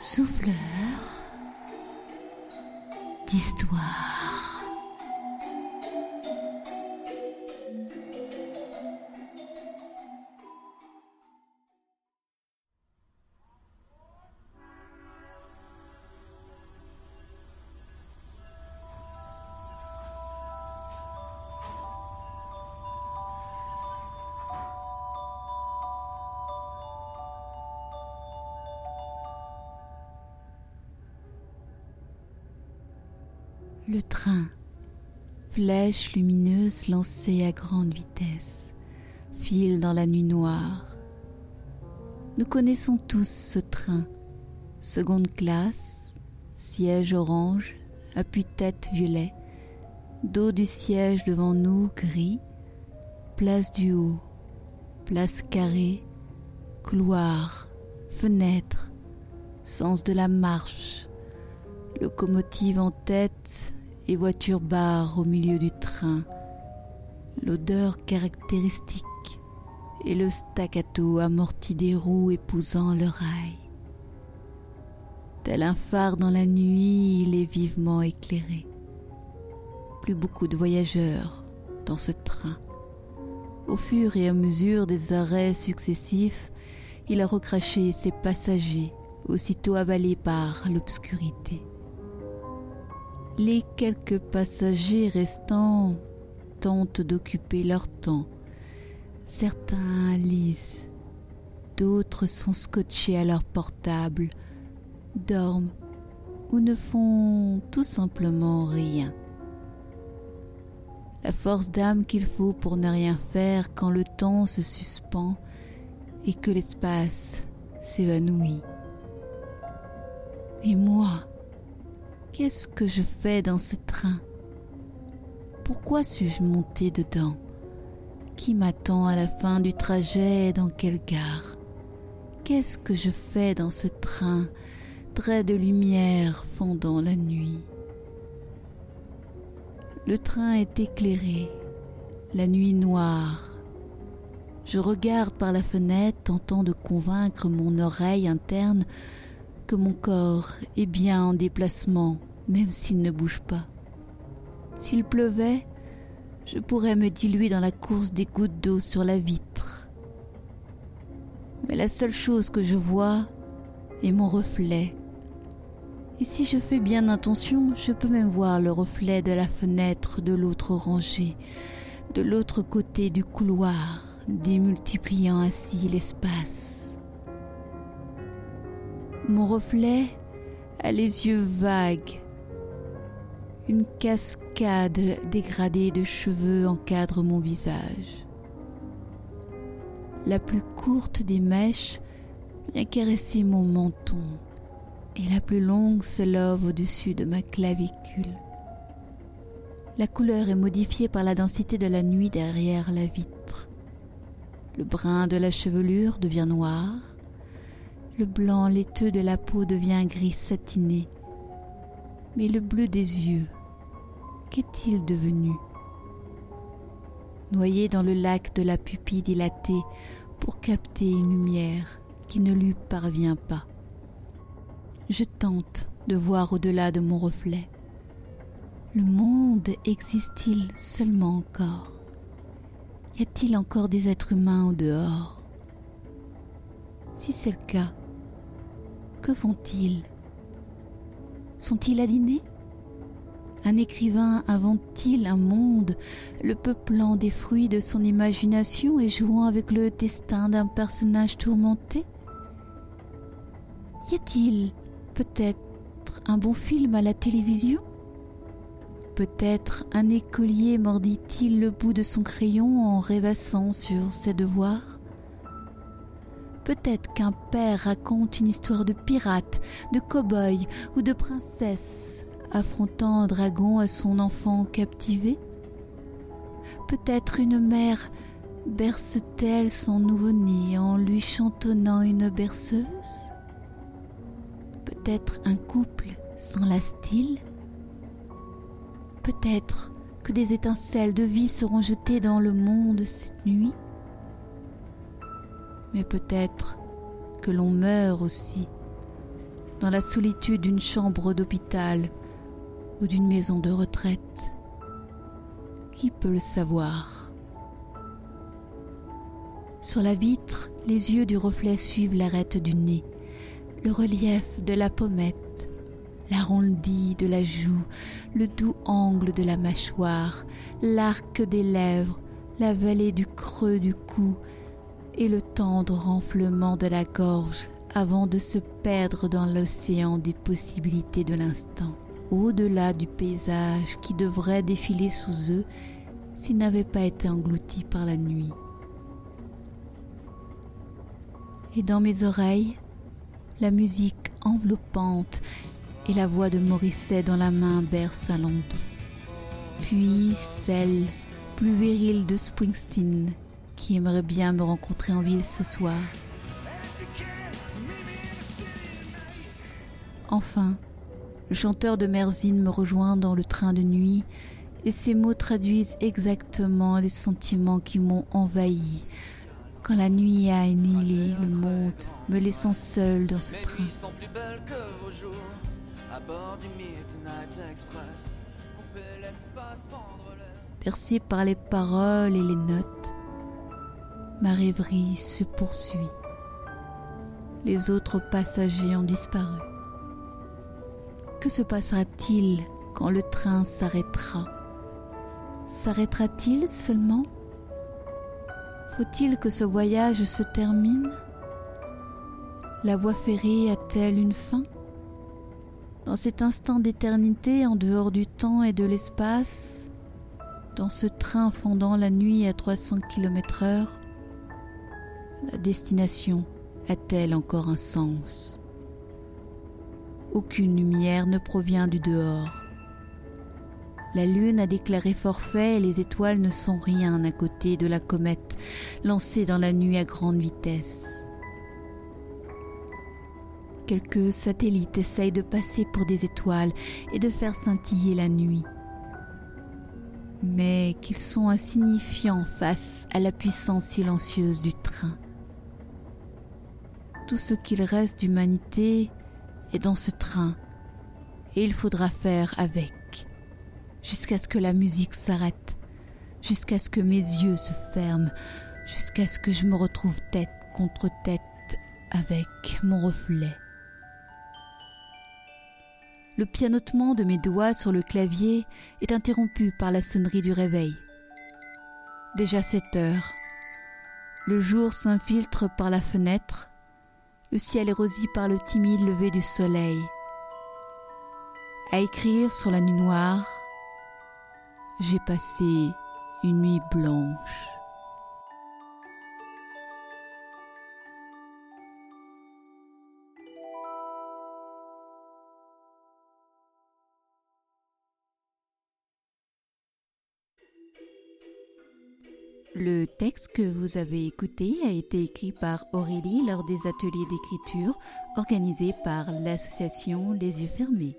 souffleur d'histoire. Le train, flèche lumineuse lancée à grande vitesse, file dans la nuit noire. Nous connaissons tous ce train, seconde classe, siège orange, appui-tête violet, dos du siège devant nous gris, place du haut, place carrée, couloir, fenêtre, sens de la marche, locomotive en tête, et voitures barres au milieu du train, l'odeur caractéristique et le staccato amorti des roues épousant le rail. Tel un phare dans la nuit, il est vivement éclairé. Plus beaucoup de voyageurs dans ce train. Au fur et à mesure des arrêts successifs, il a recraché ses passagers, aussitôt avalés par l'obscurité. Les quelques passagers restants tentent d'occuper leur temps. Certains lisent, d'autres sont scotchés à leur portable, dorment ou ne font tout simplement rien. La force d'âme qu'il faut pour ne rien faire quand le temps se suspend et que l'espace s'évanouit. Et moi, Qu'est-ce que je fais dans ce train? Pourquoi suis-je monté dedans? Qui m'attend à la fin du trajet et dans quelle gare? Qu'est-ce que je fais dans ce train Trait de lumière fondant la nuit? Le train est éclairé, la nuit noire. Je regarde par la fenêtre, tentant de convaincre mon oreille interne que mon corps est bien en déplacement, même s'il ne bouge pas. S'il pleuvait, je pourrais me diluer dans la course des gouttes d'eau sur la vitre. Mais la seule chose que je vois est mon reflet. Et si je fais bien attention, je peux même voir le reflet de la fenêtre de l'autre rangée, de l'autre côté du couloir, démultipliant ainsi l'espace. Mon reflet a les yeux vagues. Une cascade dégradée de cheveux encadre mon visage. La plus courte des mèches vient caresser mon menton et la plus longue se love au-dessus de ma clavicule. La couleur est modifiée par la densité de la nuit derrière la vitre. Le brun de la chevelure devient noir, le blanc laiteux de la peau devient gris satiné. Mais le bleu des yeux, qu'est-il devenu? Noyé dans le lac de la pupille dilatée pour capter une lumière qui ne lui parvient pas. Je tente de voir au-delà de mon reflet. Le monde existe-t-il seulement encore? Y a-t-il encore des êtres humains au dehors? Si c'est le cas, que font-ils Sont-ils aliénés Un écrivain invente-t-il un monde, le peuplant des fruits de son imagination et jouant avec le destin d'un personnage tourmenté? Y a-t-il peut-être un bon film à la télévision? Peut-être un écolier mordit-il le bout de son crayon en rêvassant sur ses devoirs? Peut-être qu'un père raconte une histoire de pirate, de cow-boy ou de princesse affrontant un dragon à son enfant captivé. Peut-être une mère berce-t-elle son nouveau-né en lui chantonnant une berceuse Peut-être un couple s'enlace-t-il Peut-être que des étincelles de vie seront jetées dans le monde cette nuit mais peut-être que l'on meurt aussi. dans la solitude d'une chambre d'hôpital ou d'une maison de retraite. Qui peut le savoir? Sur la vitre, les yeux du reflet suivent l'arête du nez, le relief de la pommette, l'arrondi de la joue, le doux angle de la mâchoire, l'arc des lèvres, la vallée du creux du cou et le tendre renflement de la gorge avant de se perdre dans l'océan des possibilités de l'instant, au-delà du paysage qui devrait défiler sous eux s'il n'avait pas été englouti par la nuit. Et dans mes oreilles, la musique enveloppante et la voix de Morisset dans la main berce à Puis celle plus virile de Springsteen qui aimerait bien me rencontrer en ville ce soir. Enfin, le chanteur de Merzine me rejoint dans le train de nuit et ces mots traduisent exactement les sentiments qui m'ont envahi quand la nuit a annihilé le monde, me laissant seul dans ce train. Percé par les paroles et les notes, ma rêverie se poursuit. Les autres passagers ont disparu. Que se passera-t-il quand le train s'arrêtera? S'arrêtera-t-il seulement? Faut-il que ce voyage se termine? La voie ferrée a-t-elle une fin? Dans cet instant d'éternité en dehors du temps et de l'espace, dans ce train fondant la nuit à 300 km heure, la destination a-t-elle encore un sens? Aucune lumière ne provient du dehors. La lune a déclaré forfait et les étoiles ne sont rien à côté de la comète lancée dans la nuit à grande vitesse. Quelques satellites essayent de passer pour des étoiles et de faire scintiller la nuit. Mais qu'ils sont insignifiants face à la puissance silencieuse du train. Tout ce qu'il reste d'humanité dans ce train, et il faudra faire avec, jusqu'à ce que la musique s'arrête, jusqu'à ce que mes yeux se ferment, jusqu'à ce que je me retrouve tête contre tête avec mon reflet. Le pianotement de mes doigts sur le clavier est interrompu par la sonnerie du réveil. Déjà sept heures. Le jour s'infiltre par la fenêtre le ciel est rosé par le timide lever du soleil. À écrire sur la nuit noire, j'ai passé une nuit blanche. Le texte que vous avez écouté a été écrit par Aurélie lors des ateliers d'écriture organisés par l'association Les Yeux Fermés.